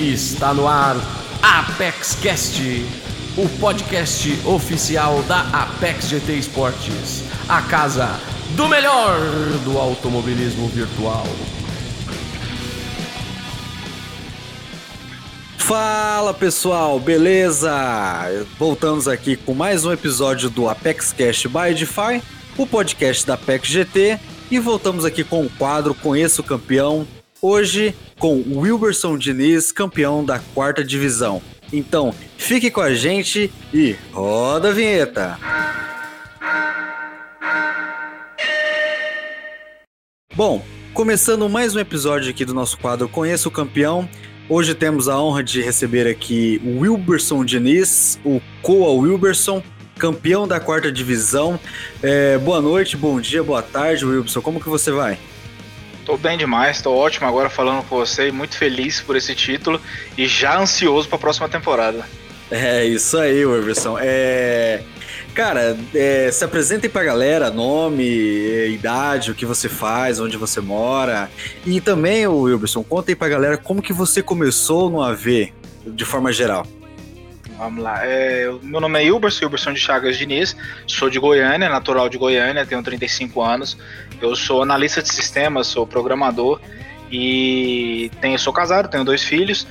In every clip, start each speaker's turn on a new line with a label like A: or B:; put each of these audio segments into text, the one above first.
A: Está no ar Apex Cast, o podcast oficial da Apex GT Esportes, a casa do melhor do automobilismo virtual.
B: Fala pessoal, beleza? Voltamos aqui com mais um episódio do Apex Cast by Edify, o podcast da Apex GT, e voltamos aqui com o quadro Conheça o Campeão, hoje com Wilberson Diniz, campeão da quarta divisão. Então, fique com a gente e roda a vinheta! Bom, começando mais um episódio aqui do nosso quadro Conheça o Campeão, Hoje temos a honra de receber aqui o Wilberson Diniz, o Coa Wilberson, campeão da quarta divisão. É, boa noite, bom dia, boa tarde, Wilberson. Como que você vai?
C: Tô bem demais, tô ótimo agora falando com você, muito feliz por esse título e já ansioso para a próxima temporada.
B: É isso aí, Wilberson. É... Cara, é, se apresentem pra galera, nome, idade, o que você faz, onde você mora. E também, Wilberson, conta aí pra galera como que você começou no AV, de forma geral.
C: Vamos lá. É, meu nome é Wilberson, Wilberson de Chagas Diniz, sou de Goiânia, natural de Goiânia, tenho 35 anos. Eu sou analista de sistemas, sou programador e tenho, sou casado, tenho dois filhos.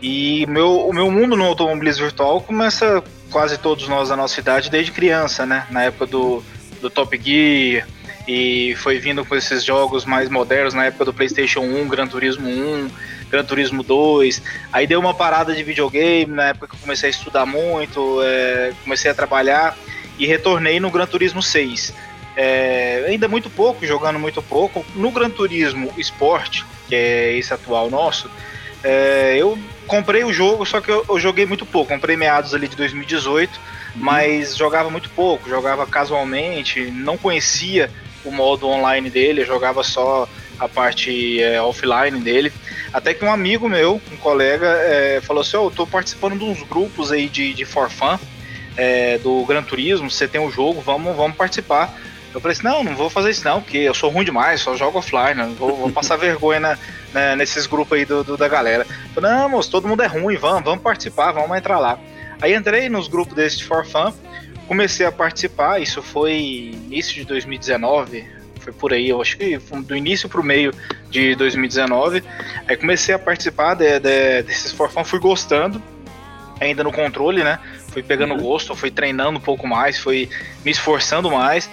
C: E meu, o meu mundo no automobilismo virtual começa quase todos nós da nossa idade desde criança, né? Na época do, do Top Gear e foi vindo com esses jogos mais modernos na época do PlayStation 1, Gran Turismo 1, Gran Turismo 2. Aí deu uma parada de videogame na época que eu comecei a estudar muito, é, comecei a trabalhar e retornei no Gran Turismo 6. É, ainda muito pouco, jogando muito pouco. No Gran Turismo Sport, que é esse atual nosso, é, eu comprei o jogo, só que eu, eu, joguei muito pouco. Comprei meados ali de 2018, uhum. mas jogava muito pouco, jogava casualmente, não conhecia o modo online dele, eu jogava só a parte é, offline dele. Até que um amigo meu, um colega, é, falou assim: oh, eu tô participando de uns grupos aí de, de for fun, é, do Gran Turismo, você tem o um jogo, vamos, vamos participar. Eu falei assim, não, não vou fazer isso não, porque eu sou ruim demais, só jogo offline, vou, vou passar vergonha na, na, nesses grupos aí do, do, da galera. Falei, não, moço, todo mundo é ruim, vamos, vamos participar, vamos entrar lá. Aí entrei nos grupos desse de For Fun, comecei a participar, isso foi início de 2019, foi por aí, eu acho que do início para o meio de 2019. Aí comecei a participar de, de, desses For Fun, fui gostando, ainda no controle, né? Fui pegando uhum. gosto, fui treinando um pouco mais, fui me esforçando mais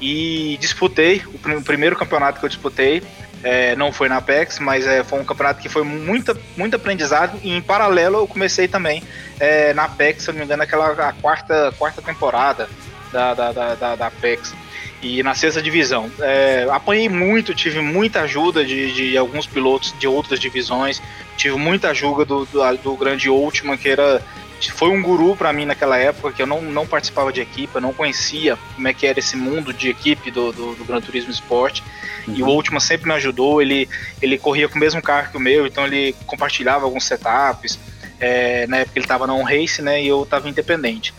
C: e disputei o, o primeiro campeonato que eu disputei. É, não foi na Apex, mas é, foi um campeonato que foi muita, muito aprendizado. E em paralelo eu comecei também é, na Apex, se eu não me engano, aquela quarta, quarta temporada da, da, da, da Apex. E na sexta divisão. É, apanhei muito, tive muita ajuda de, de alguns pilotos de outras divisões. Tive muita ajuda do, do, do grande Ultima, que era foi um guru para mim naquela época, que eu não, não participava de equipe, eu não conhecia como é que era esse mundo de equipe do, do, do Gran Turismo Sport. Uhum. E o Ultima sempre me ajudou, ele, ele corria com o mesmo carro que o meu, então ele compartilhava alguns setups. É, na época ele estava na On Race, né, e eu estava independente.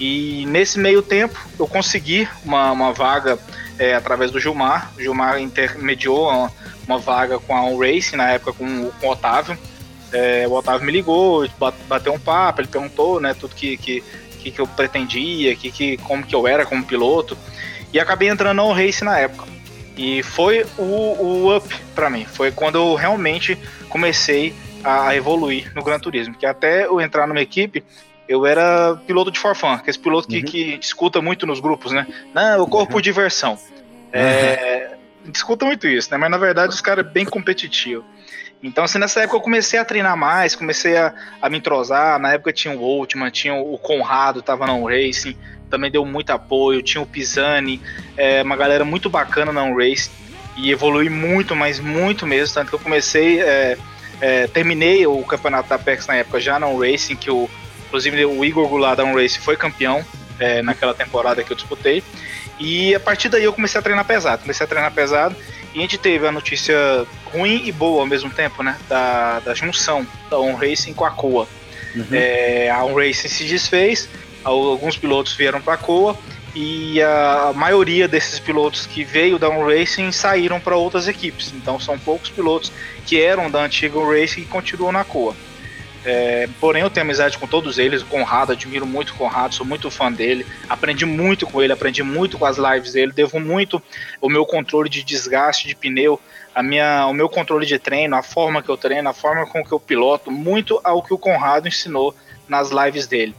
C: E nesse meio tempo eu consegui uma, uma vaga é, através do Gilmar. O Gilmar intermediou uma, uma vaga com a On Race, na época com, com o Otávio. É, o Otávio me ligou, bateu um papo, ele perguntou, né, tudo que, que, que, que eu pretendia, que, que, como que eu era como piloto. E acabei entrando no Race na época. E foi o, o up para mim. Foi quando eu realmente comecei a evoluir no Gran Turismo. Que até eu entrar numa equipe, eu era piloto de forfã, que é esse piloto que, uhum. que discuta muito nos grupos, né? Não, eu corro uhum. por diversão. É, uhum. Discuta muito isso, né? Mas na verdade os caras é bem competitivo. Então, assim, nessa época eu comecei a treinar mais, comecei a, a me entrosar. Na época tinha o Ultima, tinha o Conrado, tava na Racing, também deu muito apoio. Tinha o Pisani, é, uma galera muito bacana na Race e evolui muito, mas muito mesmo. Tanto que eu comecei, é, é, terminei o campeonato da Apex na época já na Racing, que o, inclusive o Igor Goulart da Race foi campeão é, naquela temporada que eu disputei. E a partir daí eu comecei a treinar pesado, comecei a treinar pesado e a gente teve a notícia ruim e boa ao mesmo tempo, né? Da, da junção da On Racing com a Coa. Uhum. É, a On Racing se desfez, alguns pilotos vieram para a Coa e a maioria desses pilotos que veio da On Racing saíram para outras equipes. Então são poucos pilotos que eram da antiga On Racing e continuam na Coa. É, porém, eu tenho amizade com todos eles. O Conrado, admiro muito o Conrado, sou muito fã dele. Aprendi muito com ele, aprendi muito com as lives dele. Devo muito o meu controle de desgaste de pneu, a minha, o meu controle de treino, a forma que eu treino, a forma com que eu piloto, muito ao que o Conrado ensinou nas lives dele.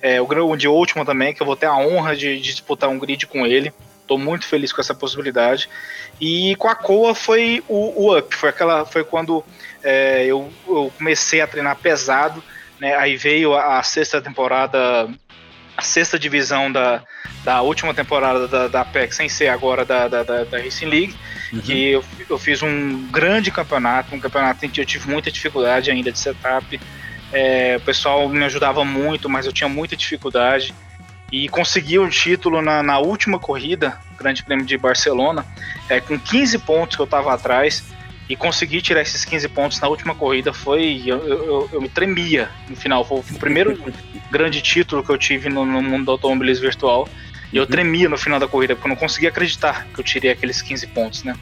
C: É, o de último também, que eu vou ter a honra de, de disputar um grid com ele. Estou muito feliz com essa possibilidade. E com a Coa foi o, o up, foi aquela, foi quando é, eu, eu, comecei a treinar pesado, né? Aí veio a, a, sexta temporada, a sexta divisão da, da última temporada da, da PEC, sem ser agora da, da, da, da Racing League, uhum. que eu, eu fiz um grande campeonato, um campeonato em que eu tive muita dificuldade ainda de setup. É, o pessoal me ajudava muito, mas eu tinha muita dificuldade. E consegui o título na, na última corrida, Grande Prêmio de Barcelona, é, com 15 pontos que eu estava atrás e conseguir tirar esses 15 pontos na última corrida foi. Eu, eu, eu me tremia no final. Foi o primeiro grande título que eu tive no, no mundo do automobilismo virtual. E eu uhum. tremia no final da corrida, porque eu não conseguia acreditar que eu tirei aqueles 15 pontos, né?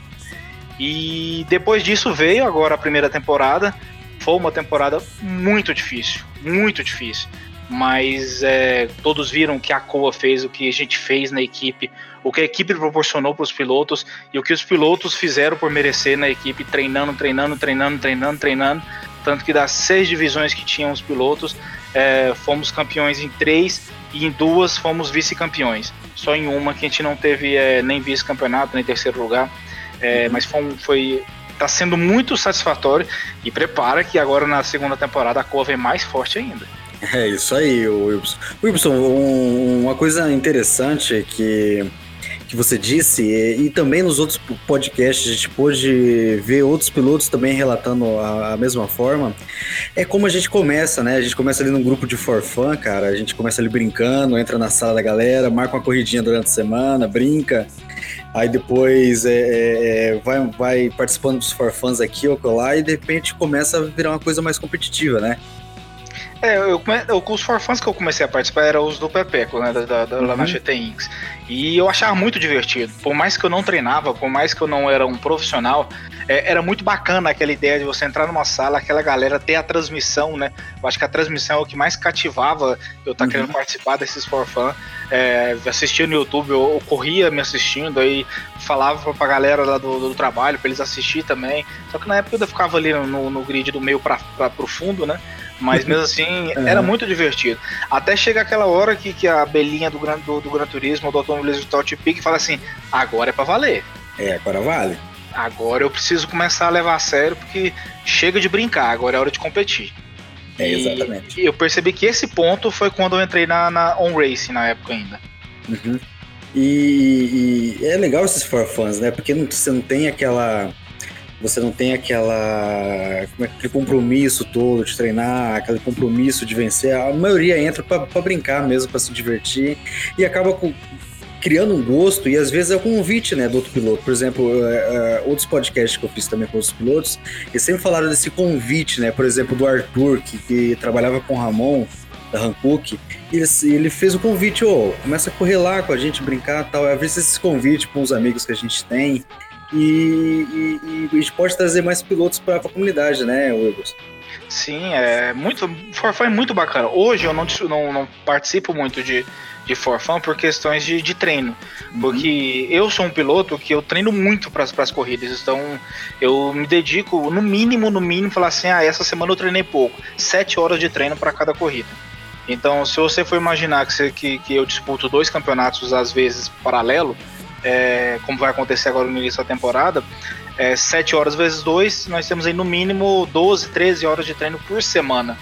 C: E depois disso veio agora a primeira temporada. Foi uma temporada muito difícil, muito difícil mas é, todos viram o que a Coa fez, o que a gente fez na equipe, o que a equipe proporcionou para os pilotos e o que os pilotos fizeram por merecer na equipe, treinando, treinando, treinando, treinando, treinando. Tanto que das seis divisões que tinham os pilotos, é, fomos campeões em três e em duas fomos vice-campeões. Só em uma que a gente não teve é, nem vice-campeonato, nem terceiro lugar. É, uhum. Mas foi, foi tá sendo muito satisfatório e prepara que agora na segunda temporada a Coa vem mais forte ainda.
B: É isso aí, Wilson. Wilson, um, uma coisa interessante que, que você disse, e, e, também nos outros podcasts a gente pôde ver outros pilotos também relatando a, a, mesma forma, é como a gente começa, né? A gente começa ali num grupo de for fun, cara, a gente começa ali brincando, entra na sala da galera, marca uma corridinha durante a semana, brinca, aí depois é, é, é vai, vai participando dos for funs aqui ou lá, e de repente começa a virar uma coisa mais competitiva, né?
C: É, eu, eu, os forfãs que eu comecei a participar eram os do Pepeco, né, da, da, uhum. lá na GT uhum. Inks. E eu achava muito divertido. Por mais que eu não treinava, por mais que eu não era um profissional, é, era muito bacana aquela ideia de você entrar numa sala, aquela galera ter a transmissão, né? Eu acho que a transmissão é o que mais cativava eu estar tá uhum. querendo participar desses forfãs. É, assistia no YouTube, eu, eu, corria me assistindo, aí falava pra galera lá do, do trabalho, pra eles assistir também. Só que na época eu ficava ali no, no grid do meio pra, pra, pro fundo, né? Mas mesmo assim, uhum. era muito divertido. Até chega aquela hora que, que a belinha do Gran, do, do Gran Turismo, do automobilismo te pica e fala assim: agora é pra valer.
B: É, agora vale.
C: Agora eu preciso começar a levar a sério, porque chega de brincar, agora é hora de competir.
B: É, exatamente.
C: E eu percebi que esse ponto foi quando eu entrei na, na On Racing na época ainda.
B: Uhum. E, e, é legal esses for fans, né? Porque não, você não tem aquela você não tem aquela é, aquele compromisso todo de treinar, aquele compromisso de vencer. A maioria entra para brincar mesmo, para se divertir e acaba com, criando um gosto e às vezes é o convite né, do outro piloto. Por exemplo, uh, uh, outros podcasts que eu fiz também com outros pilotos, eles sempre falaram desse convite, né? Por exemplo, do Arthur, que, que trabalhava com o Ramon, da Hankook, ele, ele fez o convite, ô, oh, começa a correr lá com a gente, brincar tal. Às vezes esses convites com os amigos que a gente tem, e, e, e a gente pode trazer mais pilotos para a comunidade, né, Wilbers?
C: Sim, é muito. Forfã é muito bacana. Hoje eu não, não, não participo muito de, de Forfã por questões de, de treino. Uhum. Porque eu sou um piloto que eu treino muito para as corridas. Então eu me dedico, no mínimo, no mínimo, falar assim: ah, essa semana eu treinei pouco. Sete horas de treino para cada corrida. Então, se você for imaginar que, você, que, que eu disputo dois campeonatos às vezes paralelo, é, como vai acontecer agora no início da temporada, é, 7 horas vezes 2, nós temos aí no mínimo 12, 13 horas de treino por semana.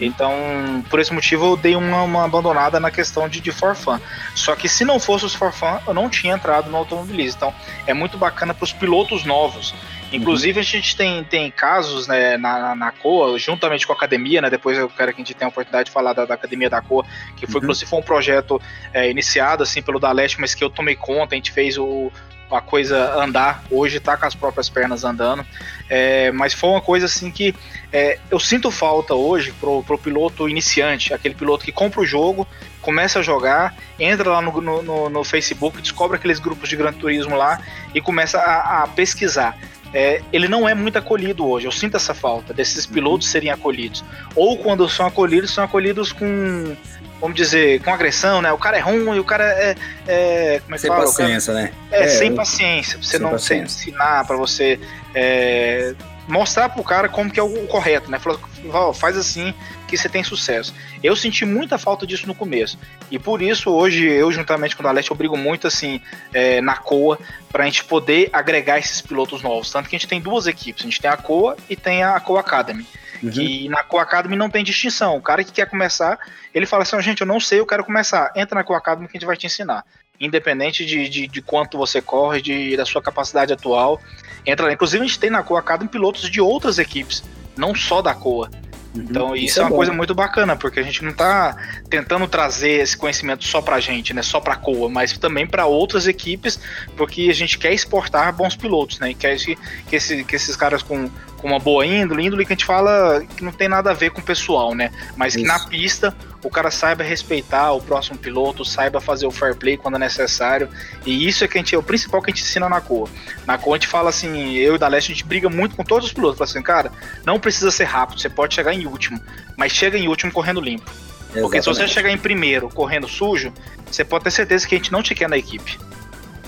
C: Então, por esse motivo, eu dei uma, uma abandonada na questão de, de forfã. Só que se não fosse os forfã, eu não tinha entrado no automobilismo. Então, é muito bacana para os pilotos novos. Inclusive, uhum. a gente tem, tem casos né, na, na COA, juntamente com a academia, né? Depois eu quero que a gente tenha a oportunidade de falar da, da academia da COA, que foi, uhum. inclusive, foi um projeto é, iniciado assim pelo Daleste, mas que eu tomei conta, a gente fez o, a coisa andar. Hoje tá com as próprias pernas andando. É, mas foi uma coisa assim que é, eu sinto falta hoje pro, pro piloto iniciante, aquele piloto que compra o jogo, começa a jogar, entra lá no, no, no Facebook, descobre aqueles grupos de Gran Turismo lá e começa a, a pesquisar é, ele não é muito acolhido hoje. Eu sinto essa falta desses pilotos serem acolhidos. Ou quando são acolhidos, são acolhidos com, vamos dizer, com agressão, né? O cara é ruim, o cara é. é como é que
B: sem
C: fala?
B: paciência,
C: cara,
B: né?
C: É, é sem paciência. Você não paciência. ensinar para você. É, mostrar pro cara como que é o correto, né? Falar, faz assim que você tem sucesso. Eu senti muita falta disso no começo. E por isso, hoje, eu, juntamente com o Daleste, eu brigo muito assim é, na COA para a gente poder agregar esses pilotos novos. Tanto que a gente tem duas equipes. A gente tem a COA e tem a COA Academy. Uhum. Que na COA Academy não tem distinção. O cara que quer começar, ele fala assim: oh, gente, eu não sei, eu quero começar. Entra na COA Academy que a gente vai te ensinar independente de, de, de, quanto você corre, de, da sua capacidade atual. Entra lá. Inclusive, a gente tem na Coa Academy pilotos de outras equipes, não só da Coa. Uhum, então, isso, isso é, é uma bom. coisa muito bacana, porque a gente não está tentando trazer esse conhecimento só para a gente, né, só para a Coa, mas também para outras equipes, porque a gente quer exportar bons pilotos, né, e quer que, que, esse, que esses caras com, com uma boa índole, índole que a gente fala que não tem nada a ver com o pessoal, né, mas isso. que na pista o cara saiba respeitar o próximo piloto, saiba fazer o fair play quando é necessário. E isso é que a gente é o principal que a gente ensina na Coa. Na Coa a gente fala assim, eu e da Leste a gente briga muito com todos os pilotos, fala assim, cara, não precisa ser rápido, você pode chegar em último, mas chega em último correndo limpo. Exatamente. Porque se você chegar em primeiro correndo sujo, você pode ter certeza que a gente não te quer na equipe.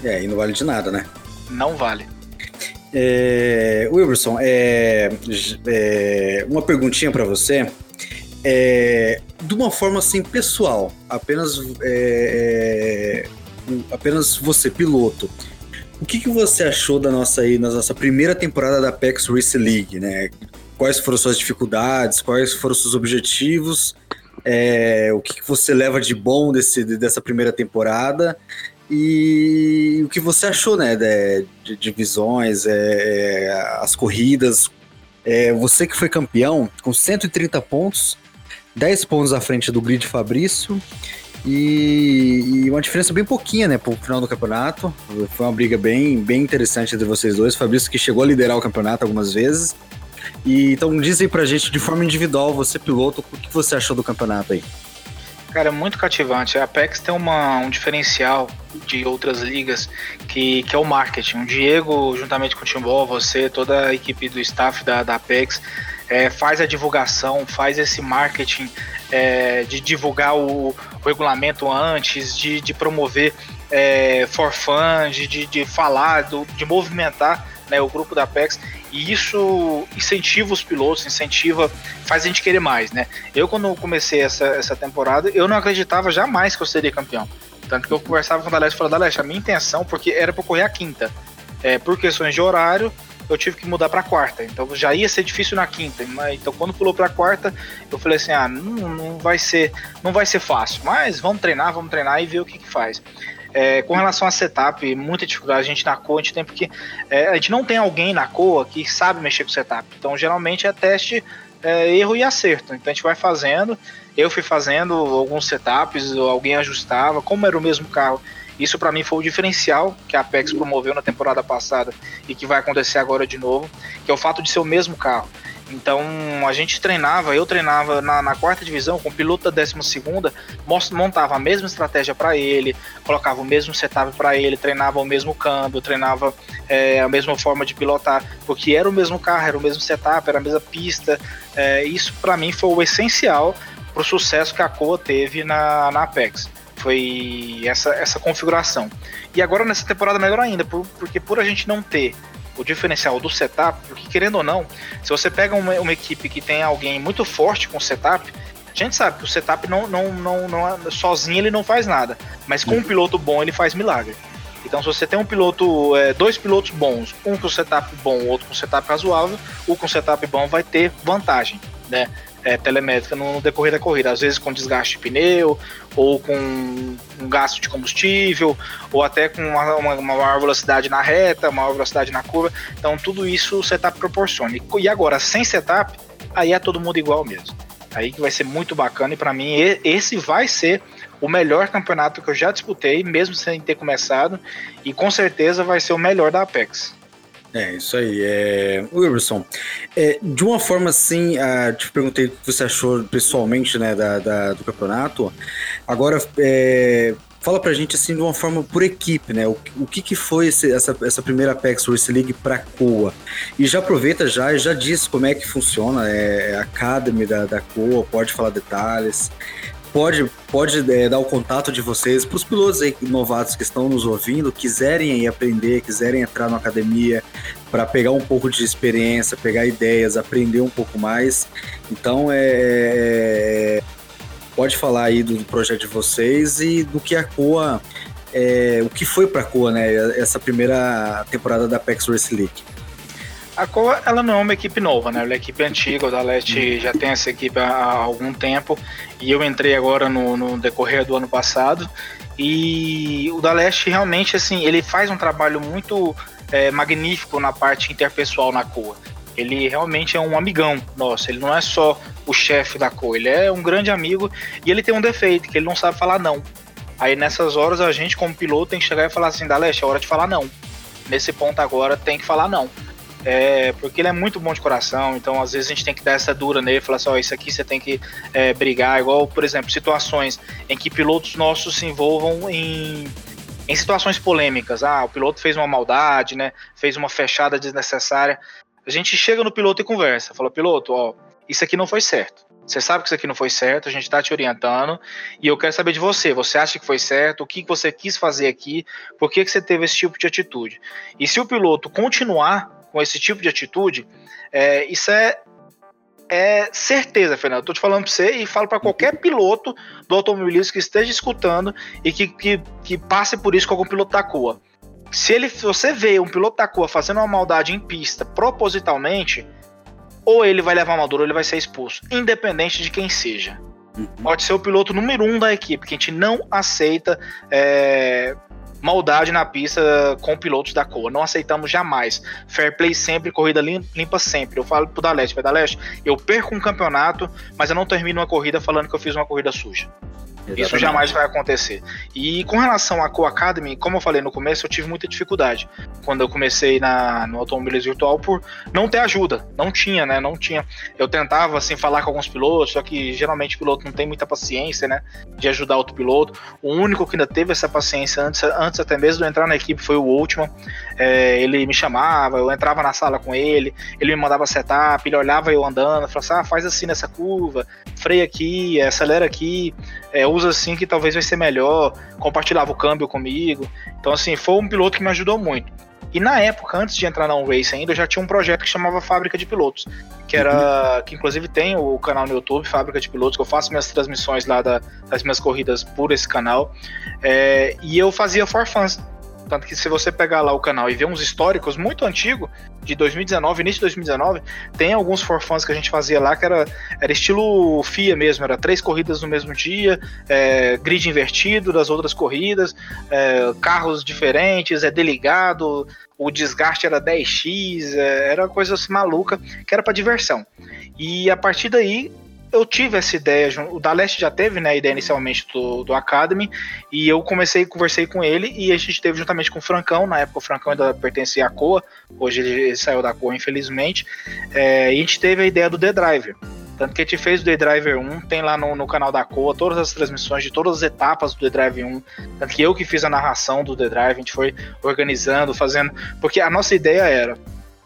B: É, e não vale de nada, né?
C: Não vale.
B: É, Wilberson, é, é, uma perguntinha para você é, de uma forma assim pessoal, apenas é, é, apenas você piloto. O que, que você achou da nossa aí, na nossa primeira temporada da Apex Race League, né? Quais foram suas dificuldades? Quais foram seus objetivos? É, o que, que você leva de bom desse, dessa primeira temporada? E o que você achou, né, de, divisões, é, as corridas? É, você que foi campeão com 130 pontos, 10 pontos à frente do grid Fabrício. E, e, uma diferença bem pouquinha, né, pro final do campeonato. Foi uma briga bem, bem interessante entre vocês dois. Fabrício que chegou a liderar o campeonato algumas vezes. E então diz aí pra gente de forma individual, você piloto, o que você achou do campeonato aí?
C: Cara, é muito cativante. A Apex tem uma, um diferencial de outras ligas que, que é o marketing. O Diego, juntamente com o Timbó, você, toda a equipe do staff da, da Apex, é, faz a divulgação, faz esse marketing é, de divulgar o, o, regulamento antes, de, de promover é, for fun, de, de falar, do, de movimentar né, o grupo da Apex, e isso incentiva os pilotos, incentiva, faz a gente querer mais, né? Eu, quando comecei essa, essa temporada, eu não acreditava jamais que eu seria campeão. Tanto que eu conversava com o Daleste e falava, Daleste, a minha intenção, porque era para correr a quinta, é, por questões de horário, eu tive que mudar para quarta. Então já ia ser difícil na quinta. Então quando pulou para quarta, eu falei assim: ah, não, não, vai ser, não vai ser fácil. Mas vamos treinar, vamos treinar e ver o que, que faz. É, com relação a setup, muita dificuldade a gente na COA, a gente tem porque é, a gente não tem alguém na COA que sabe mexer com setup. Então geralmente é teste, é, erro e acerto. Então a gente vai fazendo. Eu fui fazendo alguns setups, alguém ajustava, como era o mesmo carro isso para mim foi o diferencial que a Apex promoveu na temporada passada e que vai acontecer agora de novo, que é o fato de ser o mesmo carro. Então a gente treinava, eu treinava na, na quarta divisão com o piloto da décima segunda, montava a mesma estratégia para ele, colocava o mesmo setup para ele, treinava o mesmo câmbio, treinava é, a mesma forma de pilotar, porque era o mesmo carro, era o mesmo setup, era a mesma pista. É, isso para mim foi o essencial para o sucesso que a Coa teve na, na Apex foi essa, essa configuração. E agora nessa temporada melhor ainda, por, porque por a gente não ter o diferencial do setup, porque querendo ou não, se você pega uma, uma equipe que tem alguém muito forte com setup, a gente sabe que o setup não, não, não, não sozinho ele não faz nada, mas com um uhum. piloto bom ele faz milagre. Então, se você tem um piloto, é, dois pilotos bons, um com setup bom, outro com setup razoável, o com setup bom vai ter vantagem, né? É, telemétrica no decorrer da corrida, às vezes com desgaste de pneu, ou com um gasto de combustível, ou até com uma, uma, uma maior velocidade na reta, maior velocidade na curva. Então tudo isso o setup proporciona. E agora, sem setup, aí é todo mundo igual mesmo. Aí que vai ser muito bacana e para mim esse vai ser o melhor campeonato que eu já disputei, mesmo sem ter começado, e com certeza vai ser o melhor da Apex.
B: É, isso aí. É... Wilson, é, de uma forma assim, uh, te perguntei o que você achou pessoalmente né, da, da do campeonato. Agora, é, fala pra gente assim de uma forma por equipe, né? O, o que, que foi esse, essa, essa primeira Apex Race League pra Coa? E já aproveita já já diz como é que funciona, é a Academy da, da Coa, pode falar detalhes pode, pode é, dar o contato de vocês para os pilotos aí, novatos que estão nos ouvindo, quiserem aprender, quiserem entrar na academia para pegar um pouco de experiência, pegar ideias, aprender um pouco mais. Então, é, é pode falar aí do projeto de vocês e do que a Coa, é, o que foi para a Coa, né? Essa primeira temporada da Apex Race League.
C: A Coa, ela não é uma equipe nova, né? Ela é equipe antiga, o da Leste já tem essa equipe há, algum tempo e eu entrei agora no, no decorrer do ano passado e o da Leste realmente, assim, ele faz um trabalho muito é, magnífico na parte interpessoal na Coa. Ele realmente é um amigão nosso, ele não é só o chefe da Coa, ele é um grande amigo e ele tem um defeito, que ele não sabe falar não. Aí nessas horas a gente, como piloto, tem que chegar e falar assim, da Leste, é hora de falar não. Nesse ponto agora tem que falar não é, porque ele é muito bom de coração, então às vezes a gente tem que dar essa dura nele, falar assim, ó, oh, isso aqui você tem que é, brigar, igual, por exemplo, situações em que pilotos nossos se envolvam em, em situações polêmicas, ah, o piloto fez uma maldade, né, fez uma fechada desnecessária, a gente chega no piloto e conversa, fala, piloto, ó, isso aqui não foi certo, você sabe que isso aqui não foi certo, a gente está te orientando e eu quero saber de você. Você acha que foi certo? O que você quis fazer aqui? Por que, que você teve esse tipo de atitude? E se o piloto continuar com esse tipo de atitude, é, isso é, é certeza, Fernando. Estou te falando para você e falo para qualquer piloto do automobilismo que esteja escutando e que, que, que passe por isso com algum piloto da Coa. Se, ele, se você vê um piloto da Coa fazendo uma maldade em pista propositalmente, ou ele vai levar uma dor ou ele vai ser expulso, independente de quem seja. Uhum. Pode ser o piloto número um da equipe, que a gente não aceita é, maldade na pista com pilotos da Coa. Não aceitamos jamais. Fair play sempre, corrida limpa sempre. Eu falo pro Daleste, Daleste, eu perco um campeonato, mas eu não termino uma corrida falando que eu fiz uma corrida suja. Exatamente. Isso jamais vai acontecer. E com relação à Co Academy, como eu falei no começo, eu tive muita dificuldade quando eu comecei na, no automobilismo virtual por não ter ajuda. Não tinha, né? Não tinha. Eu tentava, assim, falar com alguns pilotos, só que geralmente o piloto não tem muita paciência, né? De ajudar outro piloto. O único que ainda teve essa paciência antes, antes até mesmo de eu entrar na equipe foi o último. É, ele me chamava, eu entrava na sala com ele, ele me mandava setup, ele olhava eu andando, falava assim: ah, faz assim nessa curva, freia aqui, acelera aqui, é, usa assim que talvez vai ser melhor, compartilhava o câmbio comigo. Então, assim, foi um piloto que me ajudou muito. E na época, antes de entrar na Race ainda, eu já tinha um projeto que chamava Fábrica de Pilotos, que era, uhum. que inclusive tem o canal no YouTube, Fábrica de Pilotos, que eu faço minhas transmissões lá da, das minhas corridas por esse canal. É, e eu fazia for fans. Tanto que se você pegar lá o canal e ver uns históricos muito antigos, de 2019, início de 2019, tem alguns forfãs que a gente fazia lá que era, era estilo FIA mesmo, era três corridas no mesmo dia, é, grid invertido das outras corridas, é, carros diferentes, é deligado, o desgaste era 10x, é, era coisa assim, maluca, que era para diversão. E a partir daí eu tive essa ideia, o Daleste já teve né, a ideia inicialmente do, do Academy, e eu comecei, conversei com ele, e a gente teve juntamente com o Francão, na época o Francão ainda pertencia à COA, hoje ele, saiu da COA, infelizmente, é, e a gente teve a ideia do The Driver. Tanto que a gente fez o The Driver 1, tem lá no, no canal da COA todas as transmissões de todas as etapas do The Drive 1. Tanto que eu que fiz a narração do The Drive, a gente foi organizando, fazendo. Porque a nossa ideia era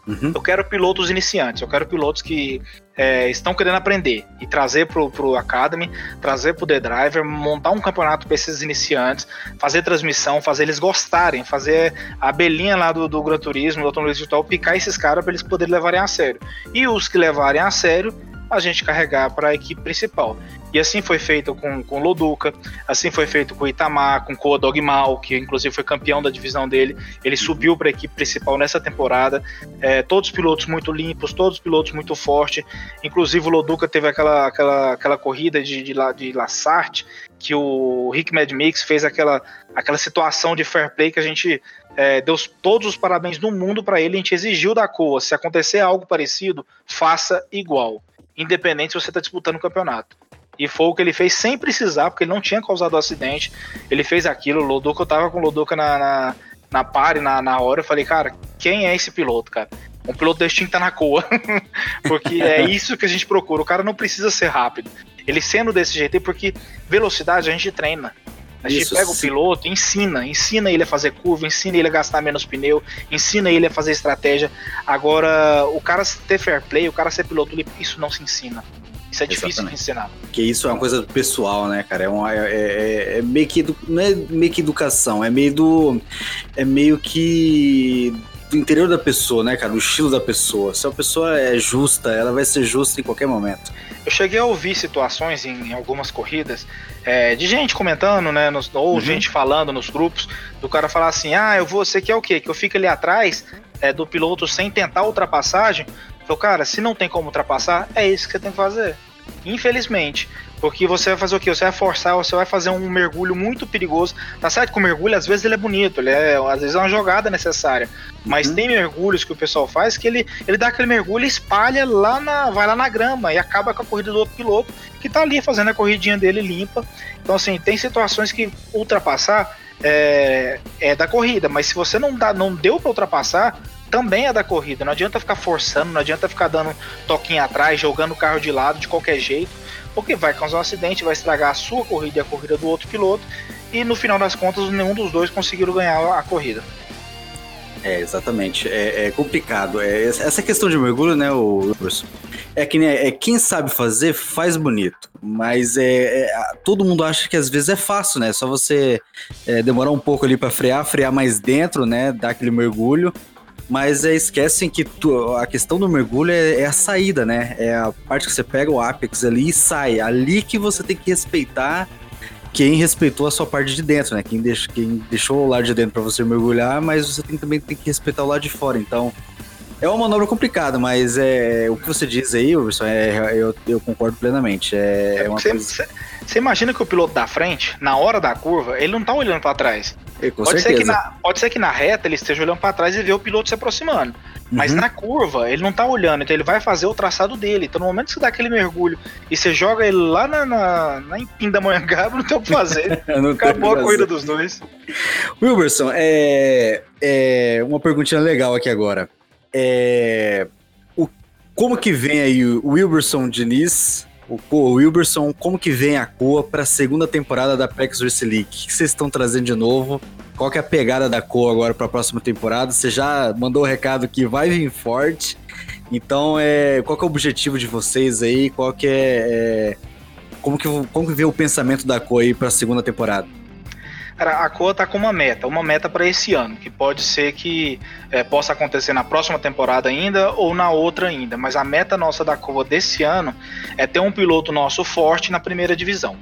C: Uhum. Eu quero pilotos iniciantes, eu quero pilotos que é, estão querendo aprender e trazer pro, pro Academy, trazer pro The Driver, montar um campeonato para esses iniciantes, fazer transmissão, fazer eles gostarem, fazer a belinha lá do, do Gran Turismo, do automobilismo virtual, picar esses caras para eles poderem levarem a sério. E os que levarem a sério, a gente carregar para a equipe principal. E assim foi feito com, com Loduca, assim foi feito com Itamar, com Koa Dogmal, que inclusive foi campeão da divisão dele. Ele subiu para a equipe principal nessa temporada. É, todos pilotos muito limpos, todos pilotos muito fortes. Inclusive o Loduca teve aquela, aquela, aquela corrida de, de, de Lassart, que o Rick Mad Mix fez aquela, aquela situação de fair play que a gente é, deu todos os parabéns do mundo para ele. A gente exigiu da Coa, se acontecer algo parecido, faça igual independente se você está disputando o campeonato. E foi o que ele fez sem precisar, porque ele não tinha causado o acidente. Ele fez aquilo, o Loduca, eu tava com o Loduca na, na, na pare, na, na hora, eu falei, cara, quem é esse piloto, cara? Um piloto desse tinha que tá na coa. porque é isso que a gente procura. O cara não precisa ser rápido. Ele sendo desse jeito, porque velocidade a gente treina. A gente Isso, pega sim. o piloto, ensina, ensina ele a fazer curva, ensina ele a gastar menos pneu, ensina ele a fazer estratégia. Agora, o cara ter fair play, o cara ser piloto, isso não se ensina. Isso é difícil Exatamente. de ensinar.
B: Porque isso é uma coisa pessoal, né, cara? É, uma, é, é, é meio que edu... não é meio que educação, é meio do é meio que do interior da pessoa, né, cara? Do estilo da pessoa. Se a pessoa é justa, ela vai ser justa em qualquer momento.
C: Eu cheguei a ouvir situações em, em algumas corridas é, de gente comentando, né? Nos, ou uhum. gente falando nos grupos, do cara falar assim: ah, eu vou, você quer o quê? Que eu fique ali atrás é, do piloto sem tentar ultrapassagem? Falou, cara, se não tem como ultrapassar, é isso que você tem que fazer. Infelizmente. Porque você vai fazer o quê? Você vai forçar, você vai fazer um mergulho muito perigoso. Tá certo que o mergulho, às vezes, ele é bonito, ele é, às vezes é uma jogada necessária. Mas uhum. tem mergulhos que o pessoal faz que ele, ele dá aquele mergulho e espalha lá na. vai lá na grama e acaba com a corrida do outro piloto que tá ali fazendo a corridinha dele limpa. Então, assim, tem situações que ultrapassar é, é da corrida, mas se você não, dá, não deu para ultrapassar, também é da corrida. Não adianta ficar forçando, não adianta ficar dando toquinho atrás, jogando o carro de lado de qualquer jeito, porque vai causar um acidente, vai estragar a sua corrida e a corrida do outro piloto, e no final das contas nenhum dos dois conseguiram ganhar a corrida.
B: É, exatamente. É, é complicado. É, essa questão de mergulho, né, o é que né, é, quem sabe fazer, faz bonito. Mas é, é, todo mundo acha que às vezes é fácil, né? Só você é, demorar um pouco ali para frear, frear mais dentro, né? Dar aquele mergulho mas é, esquecem que tu, a questão do mergulho é, é, a saída, né? É a parte que você pega o apex ali e sai. Ali que você tem que respeitar quem respeitou a sua parte de dentro, né? Quem, deixa, quem deixou o lado de dentro para você mergulhar, mas você tem, também tem que respeitar o lado de fora. Então, é uma manobra complicada, mas é o que você diz aí, Wilson, é, eu, eu concordo plenamente. É, é uma coisa...
C: você imagina que o piloto da frente, na hora da curva, ele não tá olhando para trás. É, pode, ser que na, pode ser que na reta ele esteja olhando para trás e vê o piloto se aproximando. Mas uhum. na curva, ele não tá olhando, então ele vai fazer o traçado dele. Então no momento que você dá aquele mergulho e você joga ele lá na, na, na Pindamonhangaba, não tem o que fazer. Acabou a corrida dos dois.
B: Wilberson, é, é uma perguntinha legal aqui agora. É, o, como que vem aí o Wilberson Diniz o, pô, Wilberson, como que vem a Coa para a segunda temporada da Apex Race League? O que vocês estão trazendo de novo? Qual que é a pegada da Coa agora para a próxima temporada? Você já mandou o recado que vai vir forte. Então, é, qual que é o objetivo de vocês aí? Qual que é, é como que como que vê o pensamento da Coa aí para a segunda temporada?
C: Cara, a COA tá com uma meta, uma meta para esse ano, que pode ser que é, possa acontecer na próxima temporada ainda ou na outra ainda, mas a meta nossa da COA desse ano é ter um piloto nosso forte na primeira divisão.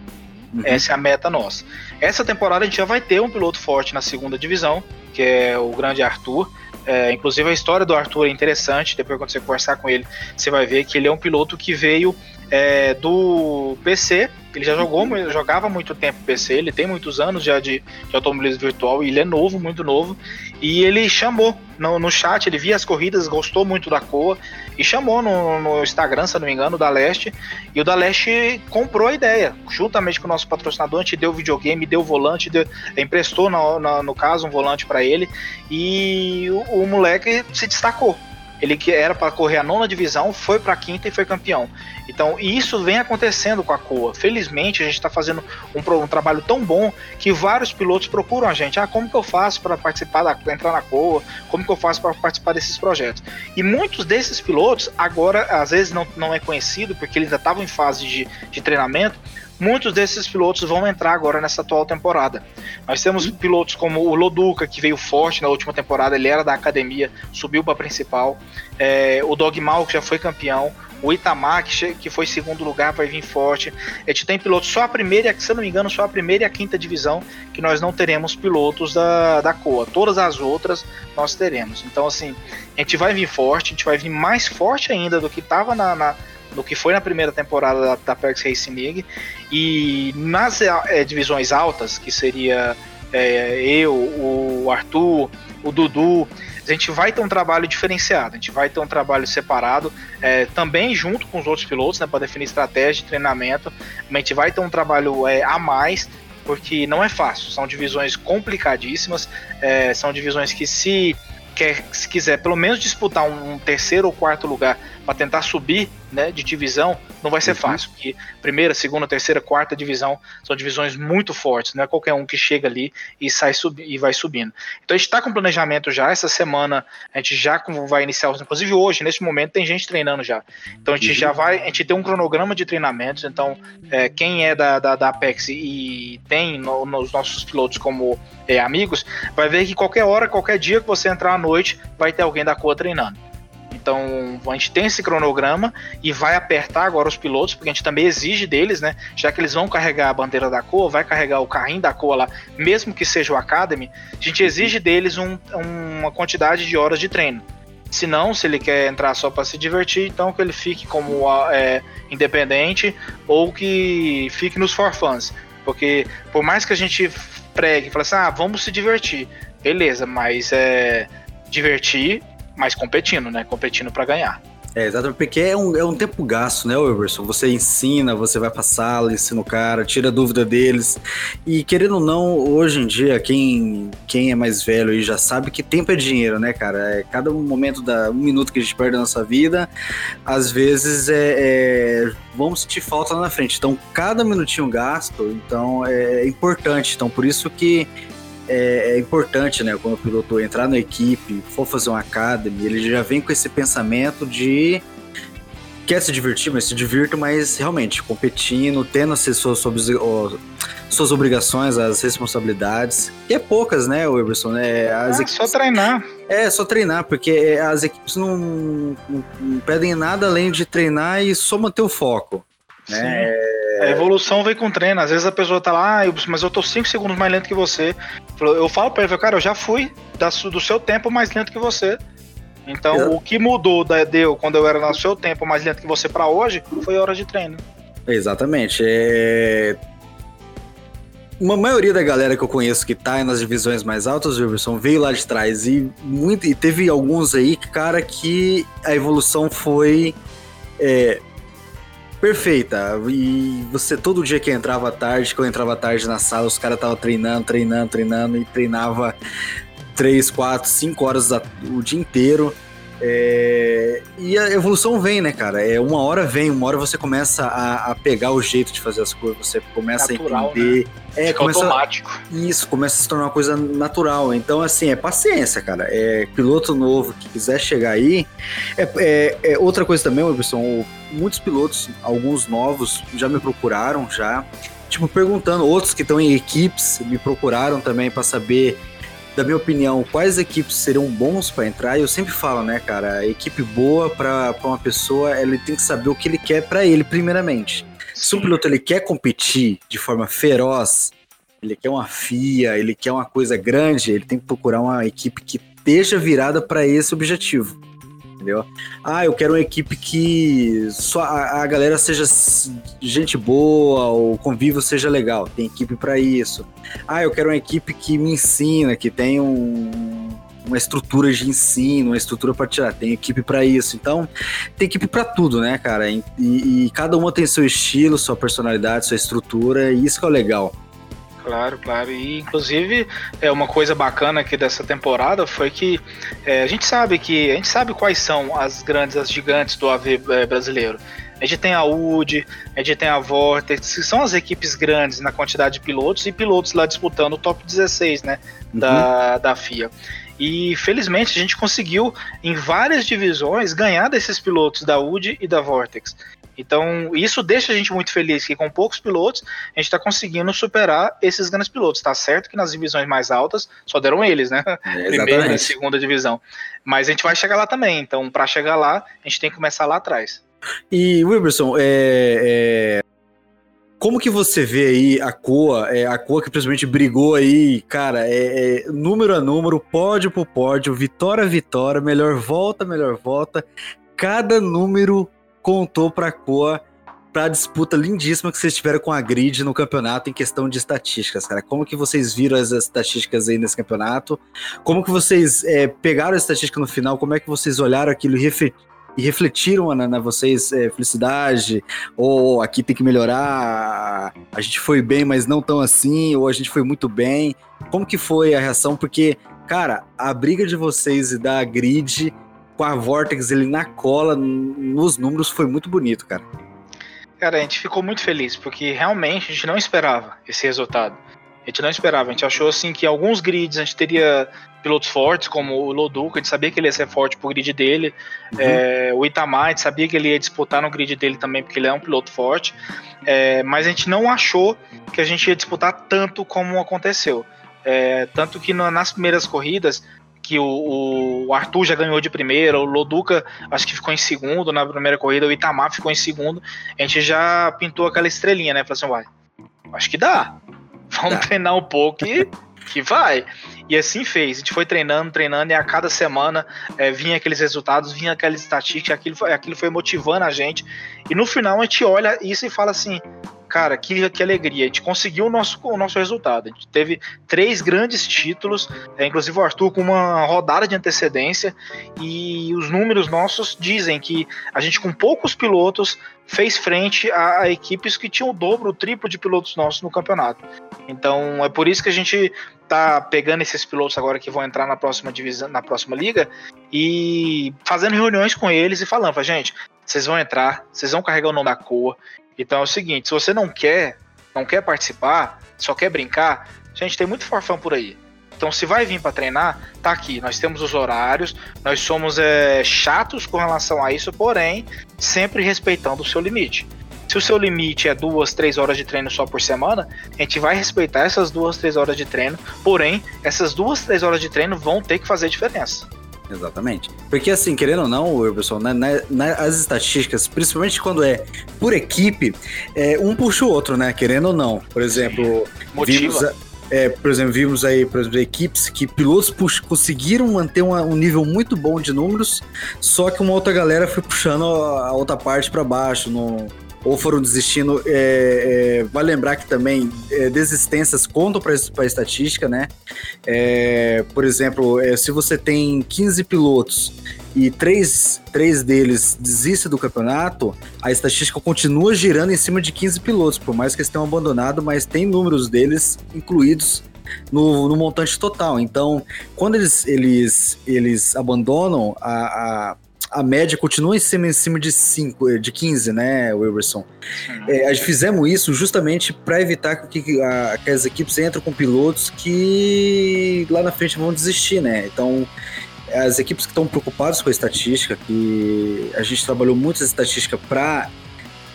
C: Uhum. Essa é a meta nossa. Essa temporada a gente já vai ter um piloto forte na segunda divisão, que é o grande Arthur. É, inclusive a história do Arthur é interessante. Depois quando você conversar com ele, você vai ver que ele é um piloto que veio é, do PC. Ele já jogou, jogava muito tempo PC, ele tem muitos anos já de, de automobilismo virtual e ele é novo, muito novo. E ele chamou no, no chat, ele via as corridas, gostou muito da Coa e chamou no, no Instagram, se não me engano, da Leste. E o da Leste comprou a ideia, juntamente com o nosso patrocinador, a gente deu videogame, deu volante, deu, emprestou, no, no, no caso, um volante para ele. E o, o moleque se destacou ele que era para correr a nona divisão, foi para a quinta e foi campeão. Então, isso vem acontecendo com a Coa. Felizmente, a gente está fazendo um, um, trabalho tão bom que vários pilotos procuram a gente. Ah, como que eu faço para participar da entrar na Coa? Como que eu faço para participar desses projetos? E muitos desses pilotos agora, às vezes não, não é conhecido porque eles já estavam em fase de, de treinamento, muitos desses pilotos vão entrar agora nessa atual temporada. Nós temos pilotos como o Loduca, que veio forte na última temporada, ele era da academia, subiu para a principal. É, o Dogmal, que já foi campeão. O Itamar, que, foi segundo lugar, vai vir forte. A gente tem pilotos só a primeira, se eu não me engano, só a primeira e a quinta divisão que nós não teremos pilotos da, da COA. Todas as outras nós teremos. Então, assim, a gente vai vir forte, a gente vai vir mais forte ainda do que estava na, na do que foi na primeira temporada da, da Perks Racing League. E nas é, divisões altas, que seria é, eu, o Arthur, o Dudu, a gente vai ter um trabalho diferenciado, a gente vai ter um trabalho separado, é, também junto com os outros pilotos, né, para definir estratégia de treinamento. A gente vai ter um trabalho é, a mais, porque não é fácil, são divisões complicadíssimas, é, são divisões que se quer, se quiser pelo menos disputar um terceiro ou quarto lugar, para tentar subir né, de divisão, não vai ser uhum. fácil. Porque primeira, segunda, terceira, quarta divisão são divisões muito fortes, não é qualquer um que chega ali e sai sub, e vai subindo. Então a gente está com planejamento já. Essa semana a gente já vai iniciar, inclusive hoje, nesse momento, tem gente treinando já. Então a gente uhum. já vai, a gente tem um cronograma de treinamentos. Então, é, quem é da, da, da Apex e tem no, nos nossos pilotos como é, amigos, vai ver que qualquer hora, qualquer dia que você entrar à noite, vai ter alguém da COA treinando. Então a gente tem esse cronograma e vai apertar agora os pilotos, porque a gente também exige deles, né? Já que eles vão carregar a bandeira da COA, vai carregar o carrinho da COA lá, mesmo que seja o Academy, a gente exige deles um, uma quantidade de horas de treino. Se não, se ele quer entrar só para se divertir, então que ele fique como é, independente ou que fique nos for fans. Porque por mais que a gente pregue e fale assim, ah, vamos se divertir, beleza, mas é divertir mas competindo, né? Competindo para ganhar.
B: É, exatamente, porque é um, é um tempo gasto, né, Wilberson? Você ensina, você vai pra sala, ensina o cara, tira a dúvida deles. E querendo ou não, hoje em dia, quem, quem é mais velho aí já sabe que tempo é dinheiro, né, cara? É, cada momento, da, um minuto que a gente perde na nossa vida, às vezes é, é vamos sentir falta lá na frente. Então, cada minutinho gasto, então é importante. Então, por isso que é, é, importante, né, quando o piloto entrar na equipe, for fazer um academy, ele já vem com esse pensamento de quer se divertir, mas se divirta, mas realmente competindo, tendo as suas, suas obrigações, as responsabilidades. E é poucas, né, Everson? Né?
C: As ah, equipes... Só treinar.
B: É, só treinar, porque as equipes não, não, não pedem nada além de treinar e só manter o foco. Né?
C: A evolução vem com treino. Às vezes a pessoa tá lá, ah, mas eu tô 5 segundos mais lento que você. Eu falo pra ele, cara, eu já fui do seu tempo mais lento que você. Então, o que mudou da deu quando eu era no seu tempo mais lento que você para hoje foi hora de treino.
B: Exatamente. É... Uma maioria da galera que eu conheço que tá nas divisões mais altas, Wilson, veio lá de trás. E, muito, e teve alguns aí, cara, que a evolução foi é, perfeita. E você, todo dia que entrava tarde, que eu entrava tarde na sala, os caras estavam treinando, treinando, treinando e treinava 3, 4, 5 horas o dia inteiro. É, e a evolução vem, né, cara? É, uma hora vem, uma hora você começa a, a pegar o jeito de fazer as coisas, você começa natural, a entender. Né?
C: É, começa, automático.
B: Isso, começa a se tornar uma coisa natural. Então, assim, é paciência, cara. É piloto novo que quiser chegar aí. É, é, é outra coisa também, Wilson, muitos pilotos, alguns novos, já me procuraram, já. Tipo, perguntando, outros que estão em equipes me procuraram também para saber da minha opinião, quais equipes seriam bons para entrar? Eu sempre falo, né, cara, equipe boa para uma pessoa, ele tem que saber o que ele quer para ele, primeiramente. Se o piloto ele quer competir de forma feroz, ele quer uma FIA, ele quer uma coisa grande, ele tem que procurar uma equipe que esteja virada para esse objetivo entendeu? Ah, eu quero uma equipe que só a, a galera seja gente boa, o convívio seja legal. Tem equipe para isso. Ah, eu quero uma equipe que me ensina, que tem um, uma estrutura de ensino, uma estrutura para tirar. Tem equipe para isso. Então, tem equipe para tudo, né, cara? E, e, cada uma tem seu estilo, sua personalidade, sua estrutura, e isso que é legal.
C: Claro, claro. E inclusive é uma coisa bacana aqui dessa temporada foi que é, a gente sabe que a gente sabe quais são as grandes, as gigantes do AV é, brasileiro. A gente tem a UD, a gente tem a Vortex, que são as equipes grandes na quantidade de pilotos e pilotos lá disputando o top 16, né, uhum. da, da FIA. E felizmente a gente conseguiu, em várias divisões, ganhar desses pilotos da UD e da Vortex. Então, isso deixa a gente muito feliz que com poucos pilotos a gente está conseguindo superar esses grandes pilotos. Tá certo que nas divisões mais altas só deram eles, né? É, Primeira e segunda divisão. Mas a gente vai chegar lá também. Então, para chegar lá, a gente tem que começar lá atrás.
B: E, Wilberson, é, é, como que você vê aí a Coa, é, a Coa que principalmente brigou aí, cara, é, é, número a número, pódio por pódio, vitória a vitória, melhor volta, melhor volta, cada número contou para a Coa para disputa lindíssima que vocês tiveram com a Grid no campeonato em questão de estatísticas, cara. Como que vocês viram as estatísticas aí nesse campeonato? Como que vocês é, pegaram a estatística no final? Como é que vocês olharam aquilo e refletiram na, na vocês é, felicidade? Ou aqui tem que melhorar? A gente foi bem, mas não tão assim? Ou a gente foi muito bem? Como que foi a reação? Porque, cara, a briga de vocês e da Grid com a Vortex ele na cola, nos números, foi muito bonito, cara.
C: Cara, a gente ficou muito feliz, porque realmente a gente não esperava esse resultado. A gente não esperava, a gente achou assim que alguns grids a gente teria pilotos fortes, como o Loduca, a gente sabia que ele ia ser forte pro grid dele. Uhum. É, o Itamar, a gente sabia que ele ia disputar no grid dele também, porque ele é um piloto forte. É, mas a gente não achou que a gente ia disputar tanto como aconteceu. É, tanto que nas primeiras corridas, que o, o, Arthur já ganhou de primeira, o Loduca acho que ficou em segundo na primeira corrida, o Itamar ficou em segundo, a gente já pintou aquela estrelinha, né? Falou assim, vai, acho que dá. Vamos treinar um pouco e que vai. E assim fez. A gente foi treinando, treinando, e a cada semana é, vinha aqueles resultados, vinha aquela estatística, aquilo foi, aquilo foi motivando a gente. E no final a gente olha isso e fala assim: cara, que, que alegria. A gente conseguiu o nosso, o nosso resultado. A gente teve três grandes títulos, é, inclusive o Arthur com uma rodada de antecedência, e os números nossos dizem que a gente, com poucos pilotos, fez frente a, a equipes que tinham o dobro, o triplo de pilotos nossos no campeonato. Então é por isso que a gente tá pegando esses pilotos agora que vão entrar na próxima divisão, na próxima liga, e fazendo reuniões com eles e falando, gente, vocês vão entrar, vocês vão carregar o nome da cor, então é o seguinte, se você não quer, não quer participar, só quer brincar, gente, tem muito forfã por aí. Então, se vai vir para treinar, tá aqui. Nós temos os horários, nós somos é, chatos com relação a isso, porém, sempre respeitando o seu limite. Se o seu limite é duas, três horas de treino só por semana, a gente vai respeitar essas duas, três horas de treino, porém, essas duas, três horas de treino vão ter que fazer diferença.
B: Exatamente. Porque assim, querendo ou não, pessoal, né, né, nas estatísticas, principalmente quando é por equipe, é, um puxa o outro, né? Querendo ou não. Por exemplo,
C: Motiva.
B: é, por exemplo, vimos aí, por exemplo, equipes que pilotos pux, conseguiram manter uma, um nível muito bom de números, só que uma outra galera foi puxando a outra parte para baixo, no, ou foram desistindo. É, é, vale lembrar que também é, desistências contam para a estatística, né? É, por exemplo, é, se você tem 15 pilotos e três, três deles desistem do campeonato, a estatística continua girando em cima de 15 pilotos, por mais que eles tenham abandonado, mas tem números deles incluídos no, no montante total. Então, quando eles, eles, eles abandonam a, a a média continua em cima, em cima de 5, de 15, né, Wilberson? É, fizemos isso justamente para evitar que, a, que as equipes entrem com pilotos que lá na frente vão desistir, né? Então, as equipes que estão preocupadas com a estatística, que a gente trabalhou muito essa estatística para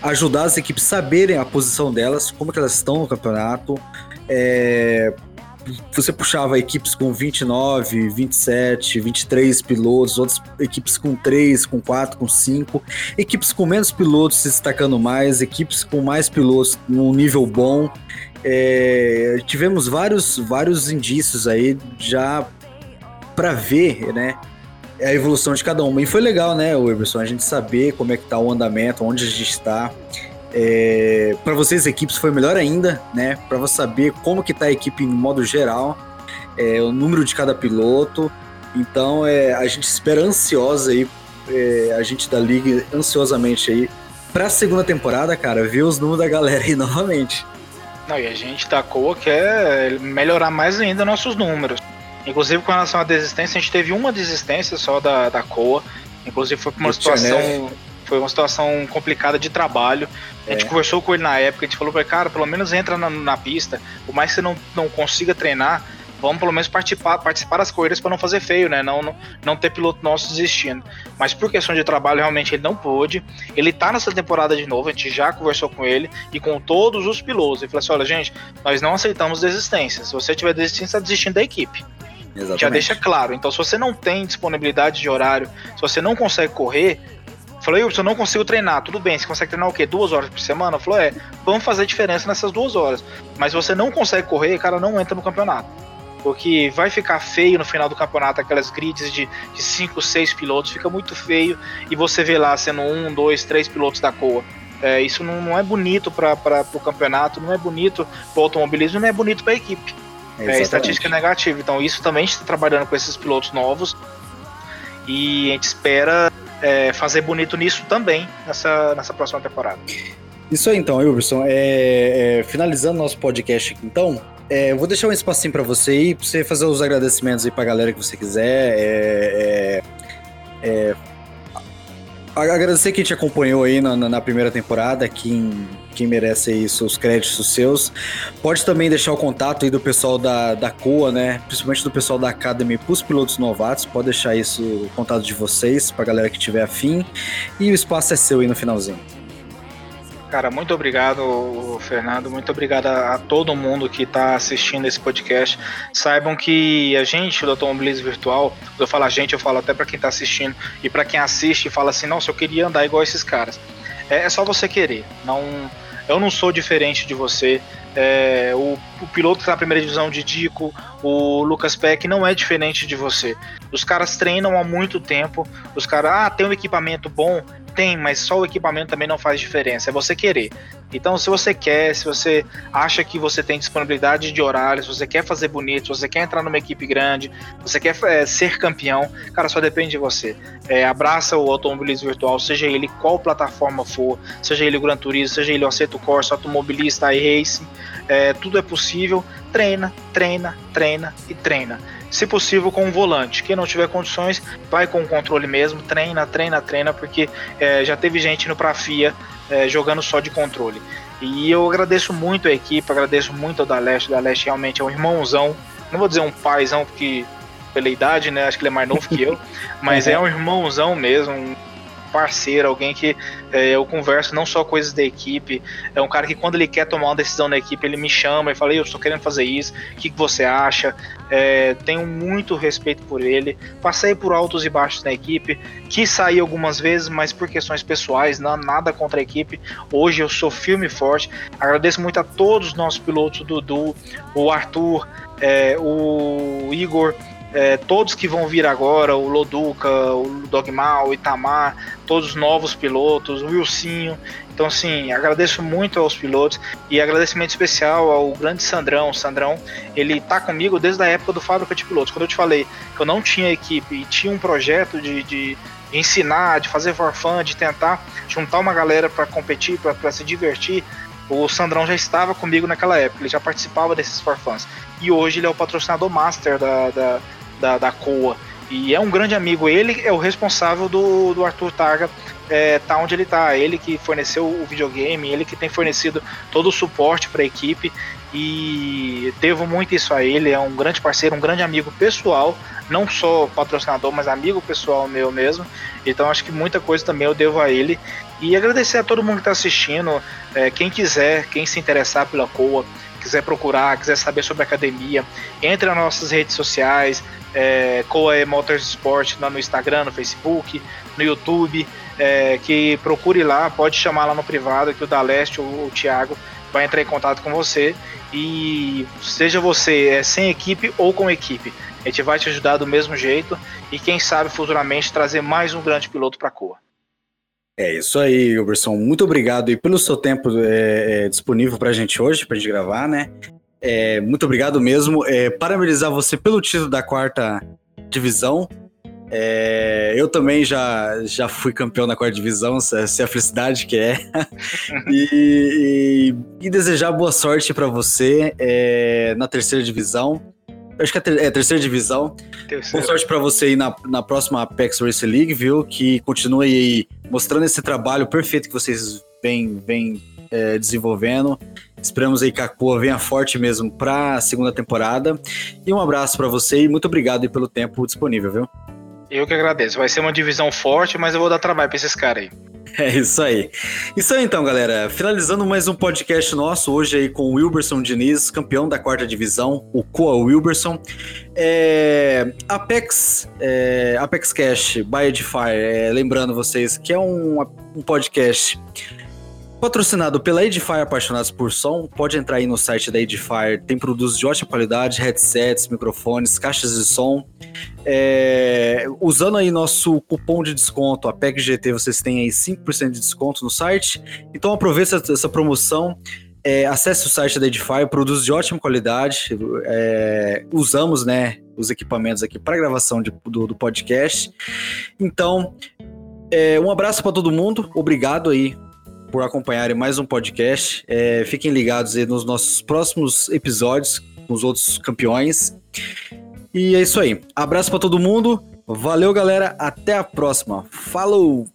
B: ajudar as equipes a saberem a posição delas, como que elas estão no campeonato, é, você puxava equipes com 29, 27, 23 pilotos, outras equipes com 3, com 4, com 5, equipes com menos pilotos se destacando mais, equipes com mais pilotos num nível bom. É, tivemos vários, vários indícios aí já para ver, né? A evolução de cada uma. E foi legal, né, Wilberson? A gente saber como é que tá o andamento, onde a gente está. É, para vocês, equipes, foi melhor ainda, né? Para você saber como que tá a equipe em modo geral, é, o número de cada piloto. Então, é, a gente espera ansiosa aí, é, a gente da liga ansiosamente aí para a segunda temporada, cara, ver os números da galera aí novamente.
C: Não, e a gente da COA quer melhorar mais ainda nossos números. Inclusive, com relação à desistência, a gente teve uma desistência só da, da COA. Inclusive, foi por uma situação foi uma situação complicada de trabalho. A gente é. conversou com ele na época, a gente falou pra ele, cara, pelo menos entra na, na pista, por mais que você não, não consiga treinar, vamos pelo menos participar, participar das corridas para não fazer feio, né? Não, não, não ter piloto nosso desistindo. Mas por questão de trabalho, realmente ele não pôde. Ele tá nessa temporada de novo, a gente já conversou com ele e com todos os pilotos. Ele falou assim: olha, gente, nós não aceitamos desistência. Se você tiver desistência, está desistindo da equipe. Exatamente. Já deixa claro. Então, se você não tem disponibilidade de horário, se você não consegue correr, Falou, eu não consigo treinar. Tudo bem, você consegue treinar o quê? Duas horas por semana? Falou, é, vamos fazer diferença nessas duas horas. Mas se você não consegue correr, cara, não entra no campeonato. Porque vai ficar feio no final do campeonato, aquelas grids de, de cinco, seis pilotos, fica muito feio. E você vê lá sendo um, dois, três pilotos da COA. É, isso não, não, é bonito para o campeonato, não é bonito para o automobilismo, não é bonito para a equipe. É, estatística negativa. Então, isso também está trabalhando com esses pilotos novos. E a gente espera é, fazer bonito nisso também nessa, nessa próxima temporada.
B: Isso aí então, Wilberson. É, é, finalizando nosso podcast aqui, então, é, eu vou deixar um espacinho para você aí, pra você fazer os agradecimentos aí pra galera que você quiser. É, é, É, agradecer quem te acompanhou aí na, na, primeira temporada, quem, quem merece aí seus créditos seus. Pode também deixar o contato aí do pessoal da, da COA, né? Principalmente do pessoal da Academy para os pilotos novatos. Pode deixar isso, o contato de vocês, para galera que tiver afim. E o espaço é seu aí no finalzinho.
C: Cara, muito obrigado, Fernando. Muito obrigado a, a todo mundo que está assistindo esse podcast. Saibam que a gente do Automobilismo Virtual, quando eu falo a gente, eu falo até para quem está assistindo e para quem assiste e fala assim: nossa, eu queria andar igual esses caras. É, é só você querer. Não, eu não sou diferente de você. É, o, o, piloto que está na primeira divisão de Dico, o Lucas Peck, não é diferente de você. Os caras treinam há muito tempo. Os caras, ah, tem um equipamento bom, tem, mas só o equipamento também não faz diferença, é você querer. Então, se você quer, se você acha que você tem disponibilidade de horário, se você quer fazer bonito, você quer entrar numa equipe grande, você quer é, ser campeão, cara, só depende de você. É, abraça o automobilismo virtual, seja ele qual plataforma for, seja ele o Gran Turismo, seja ele o Aceto Corsa, automobilista, iRacing, é, tudo é possível. Treina, treina, treina e treina se possível com um volante. Quem não tiver condições, vai com o controle mesmo, treina, treina, treina, porque é, já teve gente indo para a FIA é, jogando só de controle. E eu agradeço muito a equipe, agradeço muito ao Daleste. O Daleste realmente é um irmãozão, não vou dizer um paizão, porque pela idade, né? Acho que ele é mais novo que eu, mas uhum. é um irmãozão mesmo, um parceiro, alguém que é, eu converso não só coisas da equipe, é um cara que quando ele quer tomar uma decisão na equipe, ele me chama e fala, eu estou querendo fazer isso, o que, que você acha? É, tenho muito respeito por ele, passei por altos e baixos na equipe, quis sair algumas vezes, mas por questões pessoais, não, nada contra a equipe, hoje eu sou firme e forte, agradeço muito a todos os nossos pilotos, o Dudu, o Arthur, é, o Igor, é, todos que vão vir agora, o Loduca, o Dogmal, o Itamar, todos os novos pilotos, o Wilsinho. Então, assim, agradeço muito aos pilotos e agradecimento especial ao grande Sandrão. O Sandrão, ele tá comigo desde a época do Fábrica de Pilotos. Quando eu te falei que eu não tinha equipe e tinha um projeto de, de ensinar, de fazer for fun, de tentar juntar uma galera para competir, para se divertir, o Sandrão já estava comigo naquela época, ele já participava desses for funs. E hoje ele é o patrocinador master da, da, da, da COA. E é um grande amigo. Ele é o responsável do, do Arthur Targa é, tá onde ele tá. Ele que forneceu o videogame, ele que tem fornecido todo o suporte para a equipe. E devo muito isso a ele. É um grande parceiro, um grande amigo pessoal, não só patrocinador, mas amigo pessoal meu mesmo. Então acho que muita coisa também eu devo a ele. E agradecer a todo mundo que está assistindo. É, quem quiser, quem se interessar pela COA, quiser procurar, quiser saber sobre a academia, entre nas nossas redes sociais, é, Coa Motorsport no Instagram, no Facebook, no YouTube, é, que procure lá, pode chamar lá no privado que o Daleste ou o Thiago vai entrar em contato com você e seja você é, sem equipe ou com equipe, a gente vai te ajudar do mesmo jeito e quem sabe futuramente trazer mais um grande piloto para a Coa.
B: É isso aí, Uberson. Muito obrigado e pelo seu tempo é, é, disponível para a gente hoje, para a gente gravar, né? É, muito obrigado mesmo. É, parabenizar você pelo título da quarta divisão. É, eu também já, já fui campeão na quarta divisão, se é a felicidade que é. e, e, e, desejar boa sorte para você é, na terceira divisão. Acho que é, é terceira divisão. Terceira. Boa sorte para você aí na, na próxima Apex Race League, viu? Que continue aí mostrando esse trabalho perfeito que vocês vêm, vêm é, desenvolvendo. Esperamos aí que a Coa venha forte mesmo para a segunda temporada. E um abraço para você e muito obrigado pelo tempo disponível, viu?
C: Eu que agradeço. Vai ser uma divisão forte, mas eu vou dar trabalho para esses caras aí.
B: É isso aí. Isso aí então, galera. Finalizando mais um podcast nosso, hoje aí com o Wilberson Diniz, campeão da quarta divisão, o Coa Wilberson. É, Apex, é, Apex Cash by Edify, é, lembrando vocês que é um, um podcast Patrocinado pela Edifier Apaixonados por Som, pode entrar aí no site da Edifier, tem produtos de ótima qualidade, headsets, microfones, caixas de som. É, usando aí nosso cupom de desconto, a PECGT, vocês têm aí 5% de desconto no site. Então aproveite essa, essa promoção, é, acesse o site da Edifier, produtos de ótima qualidade. É, usamos né, os equipamentos aqui para gravação de, do, do, podcast. Então, é, um abraço para todo mundo, obrigado aí por acompanharem mais um podcast. É, fiquem ligados aí nos nossos próximos episódios com os outros campeões. E é isso aí. Abraço para todo mundo Valeu, galera. Até a próxima. Falou!